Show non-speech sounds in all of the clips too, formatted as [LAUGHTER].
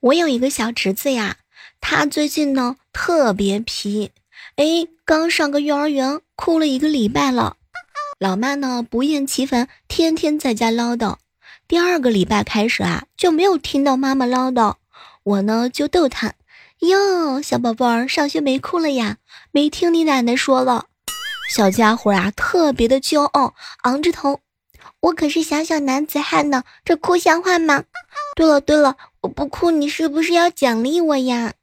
我有一个小侄子呀，他最近呢特别皮，哎，刚上个幼儿园，哭了一个礼拜了。老妈呢不厌其烦，天天在家唠叨。第二个礼拜开始啊，就没有听到妈妈唠叨。我呢就逗他：“哟，小宝贝儿，上学没哭了呀？没听你奶奶说了。”小家伙啊，特别的骄傲，昂着头：“我可是小小男子汉呢，这哭像话吗？”对了对了，我不哭，你是不是要奖励我呀？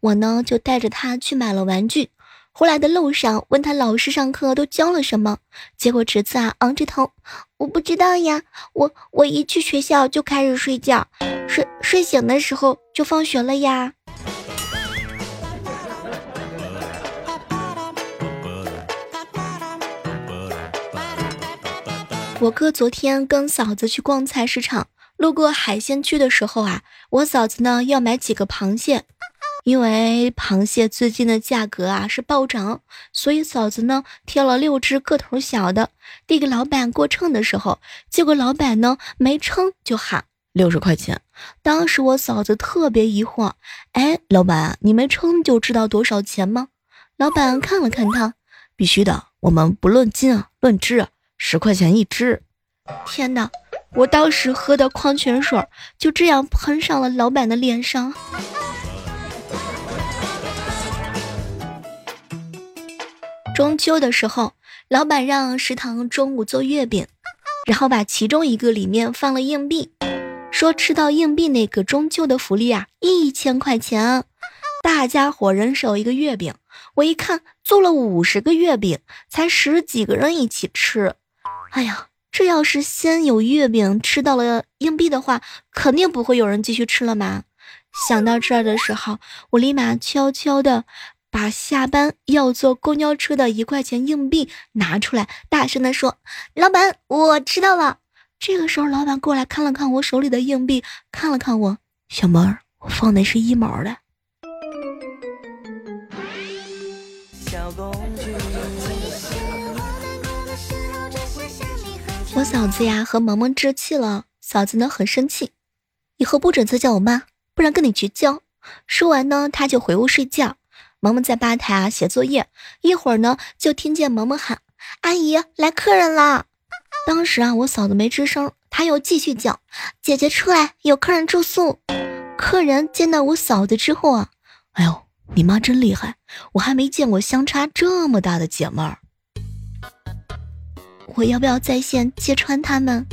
我呢就带着他去买了玩具。回来的路上，问他老师上课都教了什么，结果侄子啊昂着头，我不知道呀。我我一去学校就开始睡觉，睡睡醒的时候就放学了呀。我哥昨天跟嫂子去逛菜市场，路过海鲜区的时候啊，我嫂子呢要买几个螃蟹。因为螃蟹最近的价格啊是暴涨，所以嫂子呢挑了六只个头小的，递给老板过秤的时候，结果老板呢没称就喊六十块钱。当时我嫂子特别疑惑，哎，老板你没称就知道多少钱吗？老板看了看他，必须的，我们不论斤啊，论只，十块钱一只。天哪，我当时喝的矿泉水就这样喷上了老板的脸上。[LAUGHS] 中秋的时候，老板让食堂中午做月饼，然后把其中一个里面放了硬币，说吃到硬币那个中秋的福利啊，一千块钱，大家伙人手一个月饼。我一看，做了五十个月饼，才十几个人一起吃。哎呀，这要是先有月饼吃到了硬币的话，肯定不会有人继续吃了嘛。想到这儿的时候，我立马悄悄的。把下班要坐公交车的一块钱硬币拿出来，大声的说：“老板，我知道了。”这个时候，老板过来看了看我手里的硬币，看了看我，小妹儿，我放的是一毛的。我嫂子呀和萌萌置气了，嫂子呢很生气，以后不准再叫我妈，不然跟你绝交。说完呢，她就回屋睡觉。萌萌在吧台啊写作业，一会儿呢就听见萌萌喊：“阿姨，来客人了。”当时啊我嫂子没吱声，她又继续叫：“姐姐出来，有客人住宿。”客人见到我嫂子之后啊，哎呦，你妈真厉害，我还没见过相差这么大的姐妹儿。我要不要在线揭穿他们？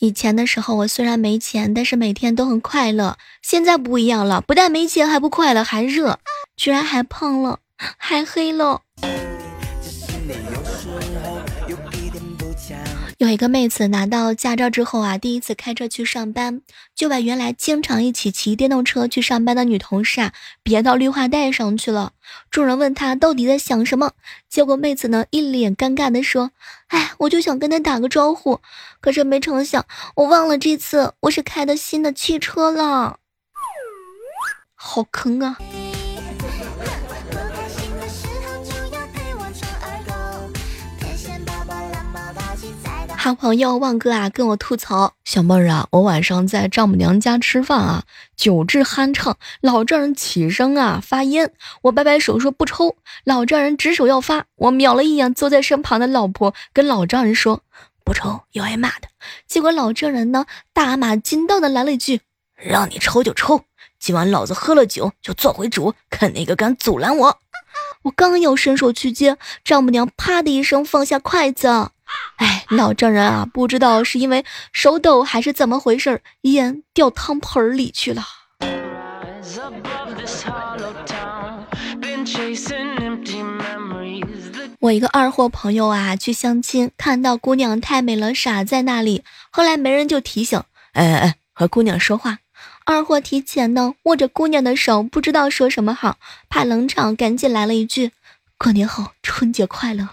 以前的时候，我虽然没钱，但是每天都很快乐。现在不一样了，不但没钱，还不快乐，还热，居然还胖了，还黑了。有一个妹子拿到驾照之后啊，第一次开车去上班，就把原来经常一起骑电动车去上班的女同事啊别到绿化带上去了。众人问她到底在想什么，结果妹子呢一脸尴尬的说：“哎，我就想跟她打个招呼，可是没成想我忘了这次我是开的新的汽车了，好坑啊！”好朋友旺哥啊，跟我吐槽：“小妹儿啊，我晚上在丈母娘家吃饭啊，酒至酣畅，老丈人起身啊发烟，我摆摆手说不抽，老丈人指手要发，我瞄了一眼坐在身旁的老婆，跟老丈人说不抽要挨骂的。结果老丈人呢大马金刀的来了一句：让你抽就抽，今晚老子喝了酒就做回主，看哪个敢阻拦我。我刚要伸手去接，丈母娘啪的一声放下筷子。”哎，老丈人啊，不知道是因为手抖还是怎么回事，烟掉汤盆里去了。我一个二货朋友啊，去相亲，看到姑娘太美了，傻在那里。后来没人就提醒，哎哎哎，和姑娘说话。二货提前呢，握着姑娘的手，不知道说什么好，怕冷场，赶紧来了一句：“过年好，春节快乐。”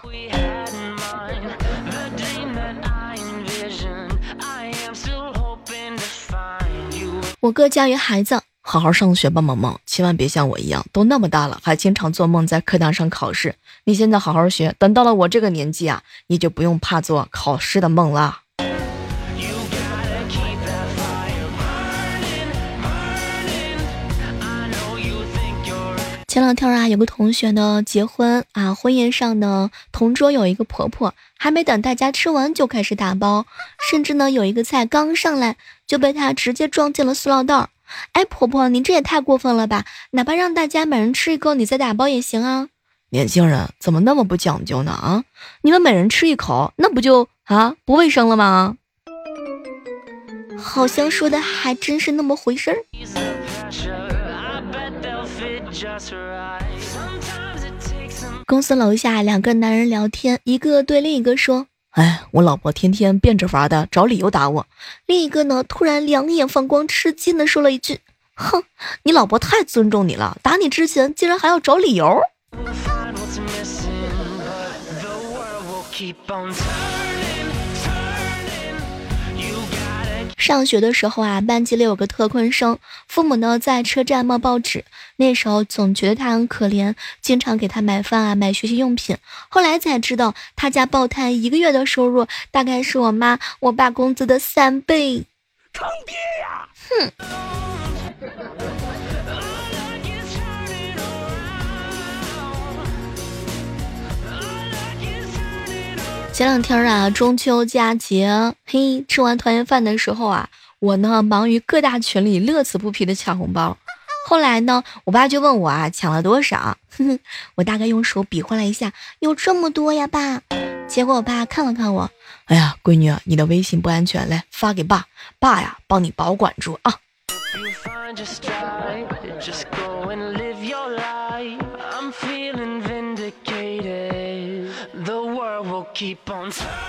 我哥教育孩子，好好上学吧，萌萌，千万别像我一样，都那么大了，还经常做梦在课堂上考试。你现在好好学，等到了我这个年纪啊，你就不用怕做考试的梦了。前两天啊，有个同学呢结婚啊，婚宴上呢，同桌有一个婆婆，还没等大家吃完就开始打包，甚至呢有一个菜刚上来就被她直接装进了塑料袋。哎，婆婆，您这也太过分了吧！哪怕让大家每人吃一口，你再打包也行啊。年轻人怎么那么不讲究呢？啊，你们每人吃一口，那不就啊不卫生了吗？好像说的还真是那么回事儿。公司楼下两个男人聊天，一个对另一个说。哎，我老婆天天变着法的找理由打我。另一个呢，突然两眼放光，吃惊的说了一句：“哼，你老婆太尊重你了，打你之前竟然还要找理由。”上学的时候啊，班级里有个特困生，父母呢在车站冒报纸。那时候总觉得他很可怜，经常给他买饭啊，买学习用品。后来才知道，他家报摊一个月的收入大概是我妈、我爸工资的三倍。坑爹呀！哼。前两天啊，中秋佳节，嘿，吃完团圆饭的时候啊，我呢忙于各大群里乐此不疲的抢红包。后来呢，我爸就问我啊，抢了多少？哼 [LAUGHS] 哼我大概用手比划了一下，有这么多呀，爸。结果我爸看了看我，哎呀，闺女，你的微信不安全，来发给爸，爸呀，帮你保管住啊。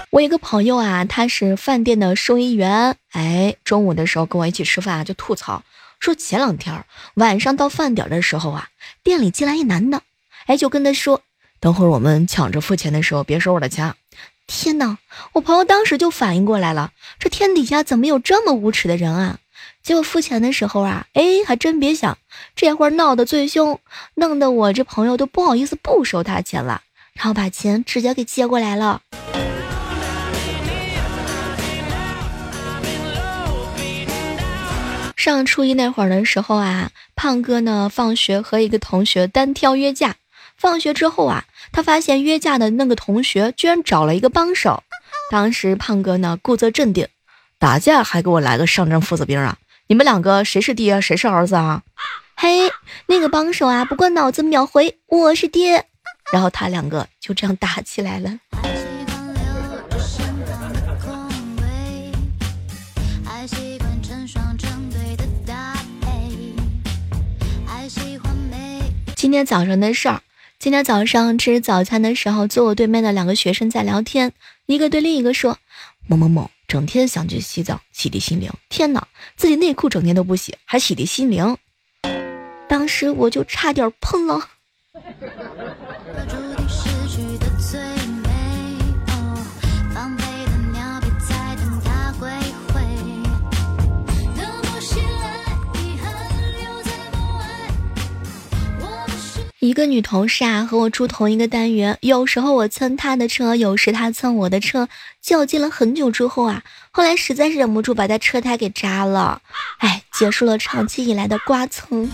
我一个朋友啊，他是饭店的收银员。哎，中午的时候跟我一起吃饭啊，就吐槽说前两天晚上到饭点的时候啊，店里进来一男的，哎，就跟他说，等会儿我们抢着付钱的时候别收我的钱。天哪！我朋友当时就反应过来了，这天底下怎么有这么无耻的人啊？结果付钱的时候啊，哎，还真别想，这会儿闹得最凶，弄得我这朋友都不好意思不收他钱了。然后把钱直接给接过来了。上初一那会儿的时候啊，胖哥呢放学和一个同学单挑约架。放学之后啊，他发现约架的那个同学居然找了一个帮手。当时胖哥呢故作镇定，打架还给我来个上阵父子兵啊！你们两个谁是爹谁是儿子啊？嘿，那个帮手啊，不过脑子秒回我是爹。然后他两个就这样打起来了。今天早上的事儿，今天早上吃早餐的时候，坐我对面的两个学生在聊天，一个对另一个说：“某某某整天想去洗澡，洗涤心灵。天哪，自己内裤整天都不洗，还洗涤心灵。”当时我就差点喷了。一个女同事啊，和我住同一个单元，有时候我蹭她的车，有时她蹭我的车，较劲了很久之后啊，后来实在是忍不住把她车胎给扎了，哎，结束了长期以来的刮蹭。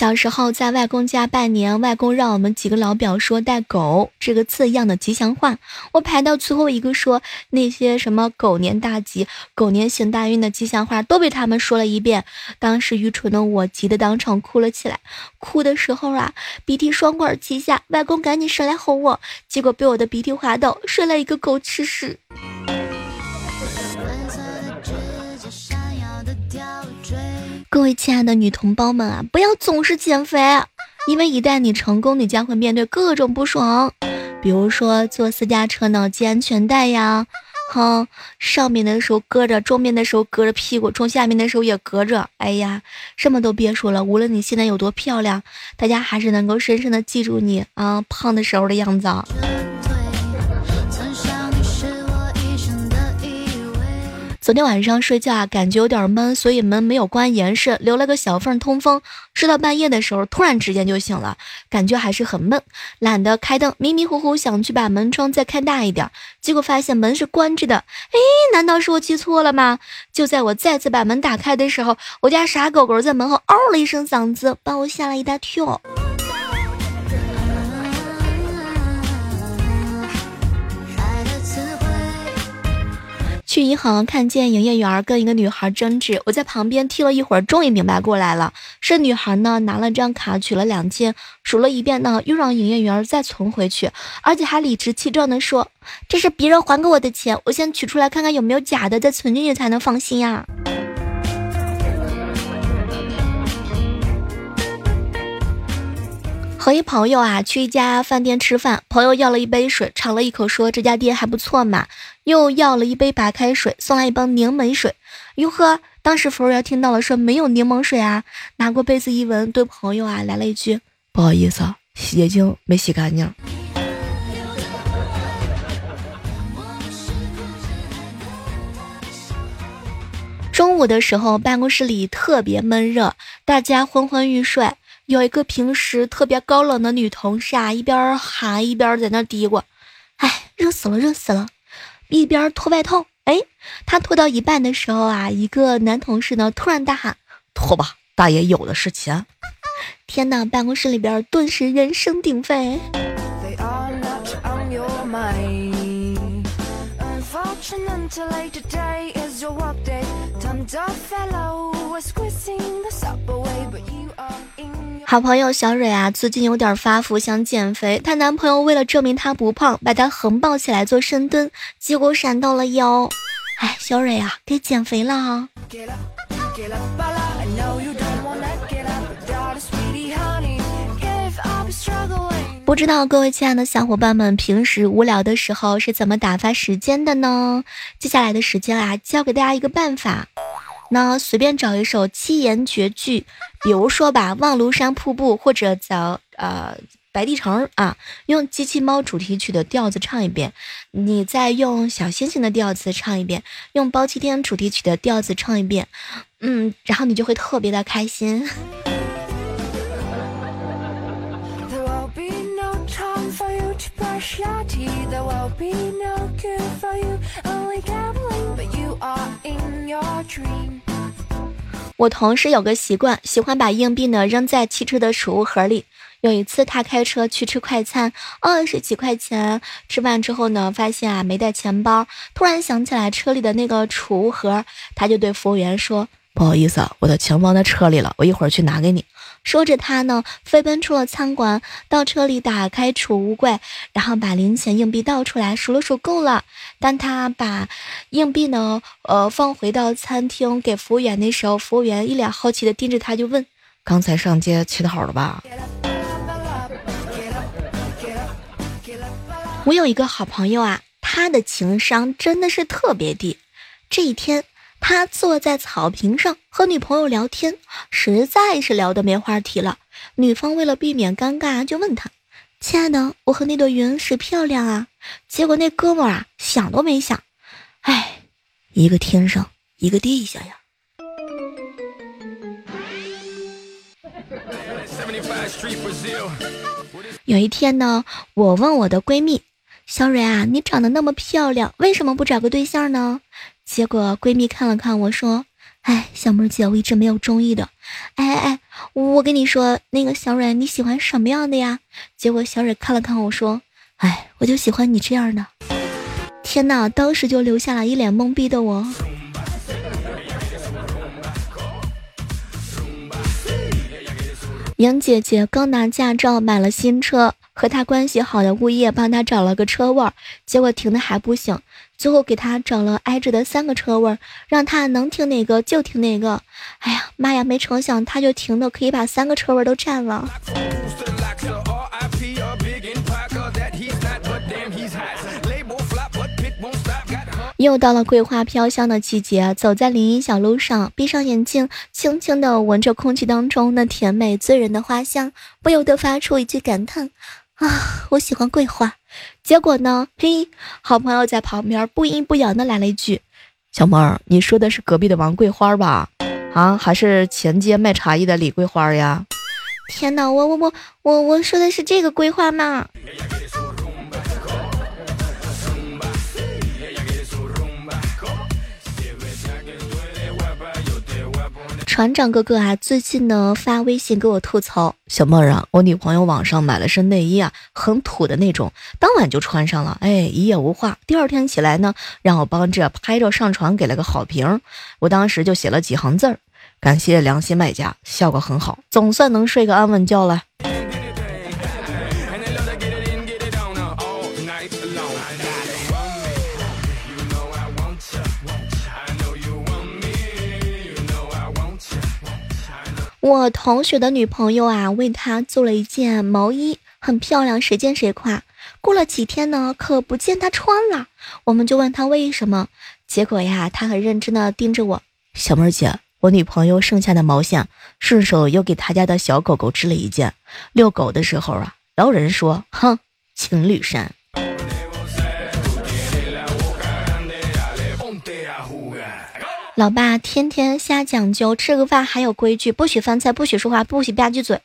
小时候在外公家拜年，外公让我们几个老表说带“狗”这个字样的吉祥话。我排到最后一个说那些什么“狗年大吉”“狗年行大运”的吉祥话都被他们说了一遍。当时愚蠢的我急得当场哭了起来，哭的时候啊，鼻涕双管齐下，外公赶紧上来哄我，结果被我的鼻涕滑倒，摔了一个狗吃屎。各位亲爱的女同胞们啊，不要总是减肥，因为一旦你成功，你将会面对各种不爽。比如说坐私家车呢，系安全带呀，哼，上面的时候搁着，中面的时候搁着屁股，从下面的时候也隔着。哎呀，什么都别说了，无论你现在有多漂亮，大家还是能够深深的记住你啊，胖的时候的样子。昨天晚上睡觉啊，感觉有点闷，所以门没有关严实，留了个小缝通风。睡到半夜的时候，突然之间就醒了，感觉还是很闷，懒得开灯，迷迷糊糊想去把门窗再开大一点，结果发现门是关着的。[LAUGHS] 哎，难道是我记错了吗？就在我再次把门打开的时候，我家傻狗狗在门后嗷了一声嗓子，把我吓了一大跳。去银行看见营业员跟一个女孩争执，我在旁边听了一会儿，终于明白过来了。是女孩呢拿了张卡取了两千，数了一遍呢，又让营业员再存回去，而且还理直气壮地说：“这是别人还给我的钱，我先取出来看看有没有假的，再存进去才能放心呀。”和一朋友啊去一家饭店吃饭，朋友要了一杯水，尝了一口说这家店还不错嘛，又要了一杯白开水，送来一包柠檬水。哟呵，当时服务员听到了说没有柠檬水啊，拿过杯子一闻，对朋友啊来了一句不好意思，洗洁精没洗干净。中午的时候，办公室里特别闷热，大家昏昏欲睡。有一个平时特别高冷的女同事啊，一边喊一边在那嘀咕：“哎，热死了，热死了！”一边脱外套。哎，她脱到一半的时候啊，一个男同事呢突然大喊：“脱吧，大爷有的是钱！”天哪，办公室里边顿时人声鼎沸。好朋友小蕊啊，最近有点发福，想减肥。她男朋友为了证明她不胖，把她横抱起来做深蹲，结果闪到了腰。哎，小蕊啊，该减肥了哈。不知道各位亲爱的小伙伴们，平时无聊的时候是怎么打发时间的呢？接下来的时间啊，教给大家一个办法。那随便找一首七言绝句，比如说吧，《望庐山瀑布》或者早呃《白帝城》啊，用机器猫主题曲的调子唱一遍，你再用小星星的调子唱一遍，用包青天主题曲的调子唱一遍，嗯，然后你就会特别的开心。我同事有个习惯，喜欢把硬币呢扔在汽车的储物盒里。有一次，他开车去吃快餐，二十几块钱。吃饭之后呢，发现啊没带钱包，突然想起来车里的那个储物盒，他就对服务员说：“不好意思，我的钱包在车里了，我一会儿去拿给你。”说着，他呢飞奔出了餐馆，到车里打开储物柜，然后把零钱硬币倒出来，数了数够了。当他把硬币呢，呃，放回到餐厅给服务员的时候，服务员一脸好奇的盯着他，就问：“刚才上街乞讨了吧？”我有一个好朋友啊，他的情商真的是特别低。这一天。他坐在草坪上和女朋友聊天，实在是聊得没话题了。女方为了避免尴尬，就问他：“亲爱的，我和那朵云谁漂亮啊？”结果那哥们儿啊，想都没想：“哎，一个天上，一个地下呀。[LAUGHS] ”有一天呢，我问我的闺蜜小蕊啊：“你长得那么漂亮，为什么不找个对象呢？”结果闺蜜看了看我说：“哎，小妹姐，我一直没有中意的。哎哎哎，我跟你说，那个小蕊你喜欢什么样的呀？”结果小蕊看了看我说：“哎，我就喜欢你这样的。”天哪，当时就留下了一脸懵逼的我。莹姐姐刚拿驾照，买了新车，和她关系好的物业帮她找了个车位，结果停的还不行。最后给他找了挨着的三个车位，让他能停哪个就停哪个。哎呀妈呀，没成想他就停的可以把三个车位都占了。又到了桂花飘香的季节，走在林荫小路上，闭上眼睛，轻轻地闻着空气当中那甜美醉人的花香，不由得发出一句感叹：啊，我喜欢桂花。结果呢，嘿，好朋友在旁边不阴不阳的来了一句：“小妹儿，你说的是隔壁的王桂花吧？啊，还是前街卖茶叶的李桂花呀？”天哪，我我我我我说的是这个桂花吗？船长哥哥啊，最近呢发微信给我吐槽，小梦啊，我女朋友网上买了身内衣啊，很土的那种，当晚就穿上了，哎，一夜无话。第二天起来呢，让我帮着拍照上传，给了个好评。我当时就写了几行字儿，感谢良心卖家，效果很好，总算能睡个安稳觉了。我同学的女朋友啊，为他做了一件毛衣，很漂亮，谁见谁夸。过了几天呢，可不见他穿了，我们就问他为什么。结果呀，他很认真的盯着我，小妹儿姐，我女朋友剩下的毛线，顺手又给他家的小狗狗织了一件。遛狗的时候啊，老有人说，哼，情侣衫。老爸天天瞎讲究，吃个饭还有规矩，不许翻菜，不许说话，不许吧唧嘴。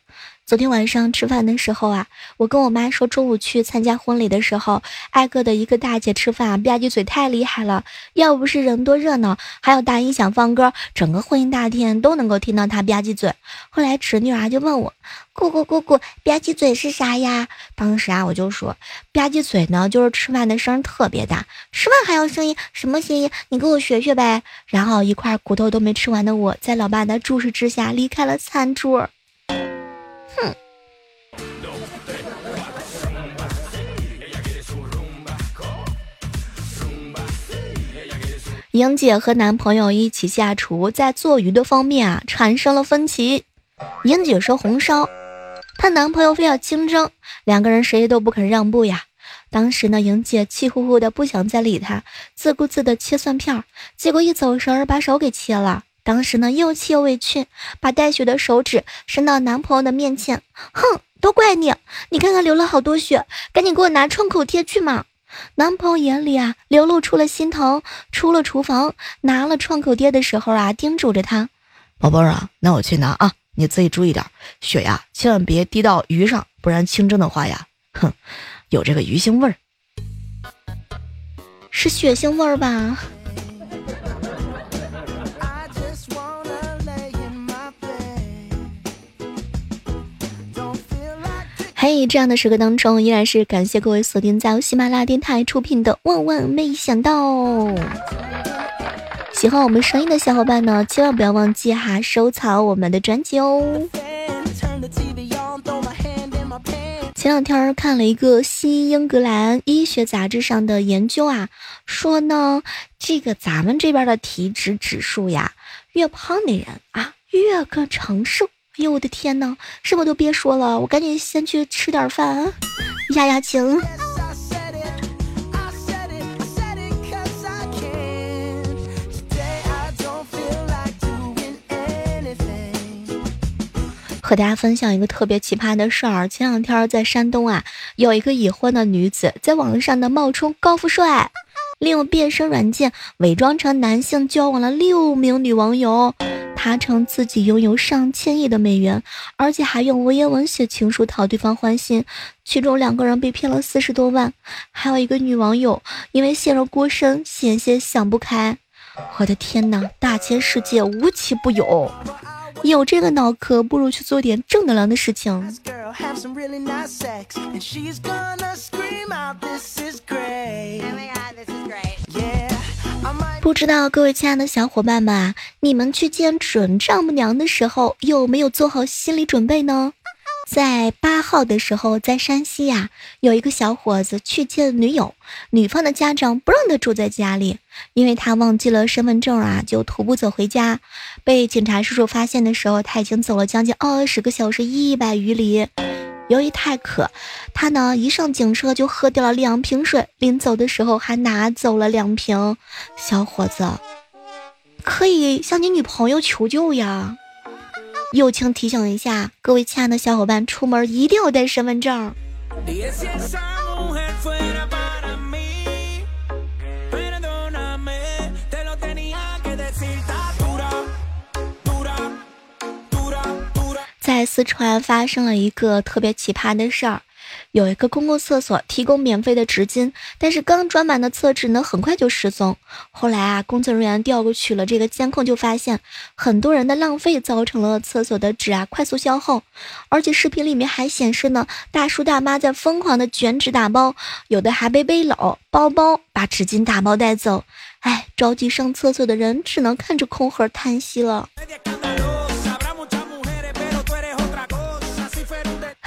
昨天晚上吃饭的时候啊，我跟我妈说中午去参加婚礼的时候，挨个的一个大姐吃饭吧唧嘴太厉害了，要不是人多热闹，还有大音响放歌，整个婚姻大厅都能够听到她吧唧嘴。后来侄女儿就问我，姑姑姑姑，吧唧嘴是啥呀？当时啊，我就说吧唧嘴呢，就是吃饭的声音特别大，吃饭还有声音，什么声音？你给我学学呗。然后一块骨头都没吃完的我，在老爸的注视之下离开了餐桌。莹姐和男朋友一起下厨，在做鱼的方面啊产生了分歧。莹姐说红烧，她男朋友非要清蒸，两个人谁都不肯让步呀。当时呢，莹姐气呼呼的不想再理他，自顾自的切蒜片，结果一走神儿把手给切了。当时呢，又气又委屈，把带血的手指伸到男朋友的面前，哼，都怪你，你看看流了好多血，赶紧给我拿创口贴去嘛。男朋友眼里啊流露出了心疼，出了厨房拿了创口贴的时候啊，叮嘱着他：“宝贝儿啊，那我去拿啊，你自己注意点，血呀千万别滴到鱼上，不然清蒸的话呀，哼，有这个鱼腥味儿，是血腥味儿吧？”嘿，这样的时刻当中，依然是感谢各位锁定在喜马拉雅电台出品的《万万没想到》。喜欢我们声音的小伙伴呢，千万不要忘记哈收藏我们的专辑哦。前两天看了一个新英格兰医学杂志上的研究啊，说呢，这个咱们这边的体脂指数呀，越胖的人啊，越个长寿。哎呦我的天哪，什么都别说了，我赶紧先去吃点饭，压压惊。和大家分享一个特别奇葩的事儿，前两天在山东啊，有一个已婚的女子在网络上的冒充高富帅，利用变身软件伪装成男性，交往了六名女网友。他称自己拥有上千亿的美元，而且还用文言文写情书讨对方欢心，其中两个人被骗了四十多万，还有一个女网友因为陷入过深，险些想不开。我的天哪，大千世界无奇不有，有这个脑壳，不如去做点正能量的事情。不知道各位亲爱的小伙伴们啊，你们去见准丈母娘的时候有没有做好心理准备呢？在八号的时候，在山西呀，有一个小伙子去见女友，女方的家长不让他住在家里，因为他忘记了身份证啊，就徒步走回家。被警察叔叔发现的时候，他已经走了将近二十个小时，一百余里。由于太渴，他呢一上警车就喝掉了两瓶水，临走的时候还拿走了两瓶。小伙子，可以向你女朋友求救呀！友情提醒一下各位亲爱的小伙伴，出门一定要带身份证。四川发生了一个特别奇葩的事儿，有一个公共厕所提供免费的纸巾，但是刚装满的厕纸呢，很快就失踪。后来啊，工作人员调过去了这个监控，就发现很多人的浪费造成了厕所的纸啊快速消耗，而且视频里面还显示呢，大叔大妈在疯狂的卷纸打包，有的还背背篓、包包把纸巾打包带走。哎，着急上厕所的人只能看着空盒叹息了。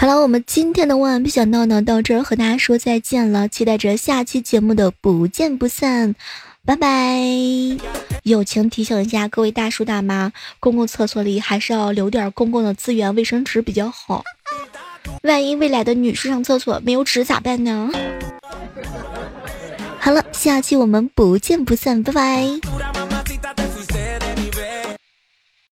好了，我们今天的万万没想到呢，到这儿和大家说再见了，期待着下期节目的不见不散，拜拜。友情提醒一下各位大叔大妈，公共厕所里还是要留点公共的资源，卫生纸比较好。万一未来的女士上厕所没有纸咋办呢？好了，下期我们不见不散，拜拜。